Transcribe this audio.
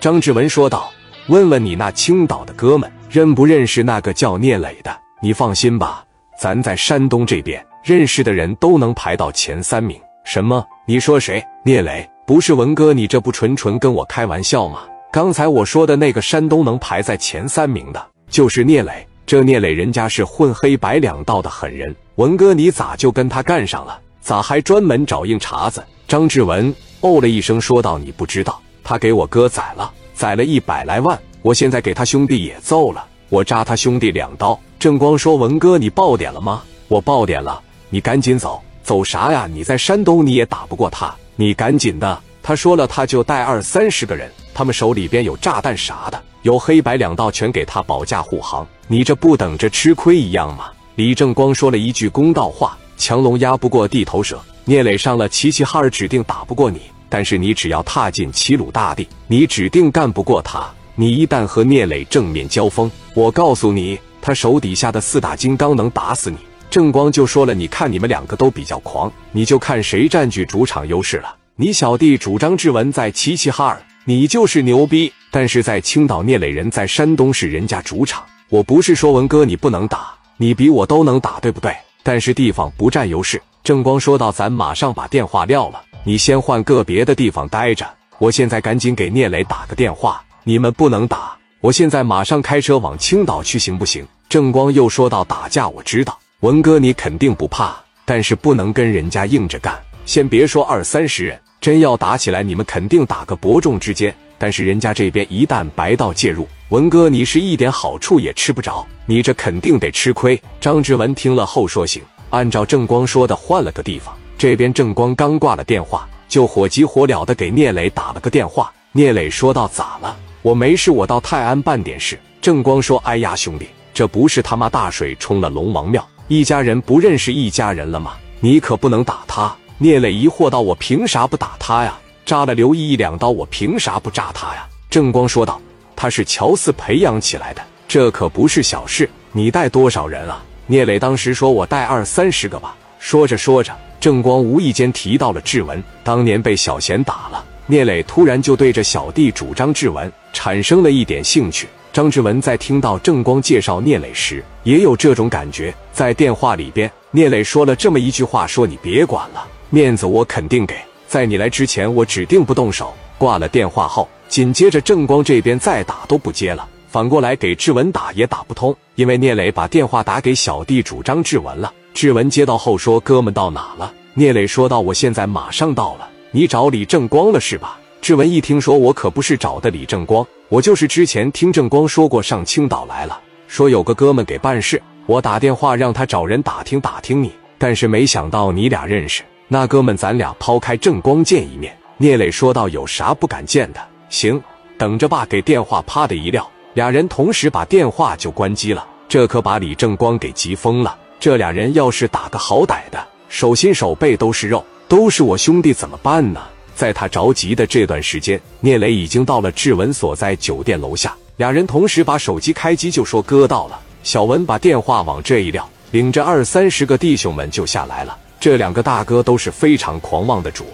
张志文说道：“问问你那青岛的哥们，认不认识那个叫聂磊的？你放心吧，咱在山东这边认识的人都能排到前三名。什么？你说谁？聂磊？不是文哥，你这不纯纯跟我开玩笑吗？刚才我说的那个山东能排在前三名的，就是聂磊。这聂磊人家是混黑白两道的狠人，文哥你咋就跟他干上了？咋还专门找硬茬子？”张志文哦了一声，说道：“你不知道。”他给我哥宰了，宰了一百来万。我现在给他兄弟也揍了，我扎他兄弟两刀。正光说：“文哥，你爆点了吗？”我爆点了，你赶紧走，走啥呀？你在山东你也打不过他，你赶紧的。他说了，他就带二三十个人，他们手里边有炸弹啥的，有黑白两道，全给他保驾护航。你这不等着吃亏一样吗？李正光说了一句公道话：“强龙压不过地头蛇。”聂磊上了齐齐哈尔，指定打不过你。但是你只要踏进齐鲁大地，你指定干不过他。你一旦和聂磊正面交锋，我告诉你，他手底下的四大金刚能打死你。正光就说了：“你看你们两个都比较狂，你就看谁占据主场优势了。你小弟主张志文在齐齐哈尔，你就是牛逼；但是在青岛，聂磊人在山东是人家主场。我不是说文哥你不能打，你比我都能打，对不对？但是地方不占优势。”正光说道：“咱马上把电话撂了。”你先换个别的地方待着，我现在赶紧给聂磊打个电话。你们不能打，我现在马上开车往青岛去，行不行？正光又说到打架，我知道，文哥你肯定不怕，但是不能跟人家硬着干。先别说二三十人，真要打起来，你们肯定打个伯仲之间。但是人家这边一旦白道介入，文哥你是一点好处也吃不着，你这肯定得吃亏。张志文听了后说行，按照正光说的换了个地方。这边正光刚挂了电话，就火急火燎的给聂磊打了个电话。聂磊说道：“咋了？我没事，我到泰安办点事。”正光说：“哎呀，兄弟，这不是他妈大水冲了龙王庙，一家人不认识一家人了吗？你可不能打他。”聂磊疑惑道：“我凭啥不打他呀？扎了刘毅一两刀，我凭啥不扎他呀？”正光说道：“他是乔四培养起来的，这可不是小事。你带多少人啊？”聂磊当时说：“我带二三十个吧。”说着说着。正光无意间提到了志文，当年被小贤打了。聂磊突然就对着小弟主张志文产生了一点兴趣。张志文在听到正光介绍聂磊时，也有这种感觉。在电话里边，聂磊说了这么一句话：“说你别管了，面子我肯定给，在你来之前，我指定不动手。”挂了电话后，紧接着正光这边再打都不接了，反过来给志文打也打不通，因为聂磊把电话打给小弟主张志文了。志文接到后说：“哥们到哪了？”聂磊说道：“我现在马上到了。你找李正光了是吧？”志文一听说：“我可不是找的李正光，我就是之前听正光说过上青岛来了，说有个哥们给办事，我打电话让他找人打听打听你。但是没想到你俩认识，那哥们咱俩抛开正光见一面。”聂磊说道：“有啥不敢见的？行，等着吧。”给电话啪的一撂，俩人同时把电话就关机了。这可把李正光给急疯了。这俩人要是打个好歹的，手心手背都是肉，都是我兄弟，怎么办呢？在他着急的这段时间，聂磊已经到了志文所在酒店楼下，俩人同时把手机开机，就说哥到了。小文把电话往这一撂，领着二三十个弟兄们就下来了。这两个大哥都是非常狂妄的主。